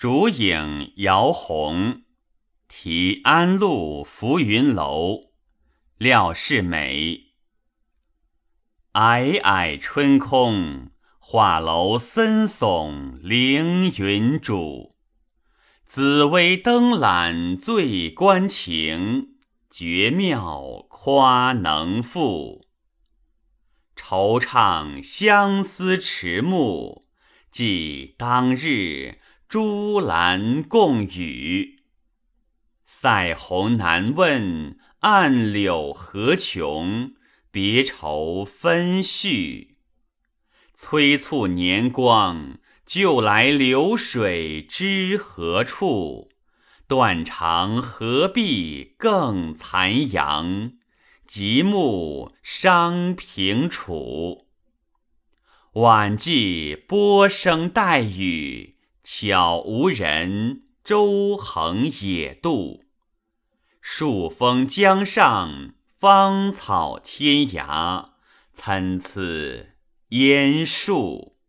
烛影摇红，题安陆浮云楼。廖世美。霭霭春空，画楼森耸凌云主。紫微灯览醉关情，绝妙夸能赋。惆怅相思迟暮，寄当日朱兰共语。塞鸿难问暗柳何穷，别愁分续。催促年光，旧来流水知何处？断肠何必更残阳？极目伤平楚。晚寄波声带雨，悄无人舟横野渡。数峰江上，芳草天涯，参差烟树。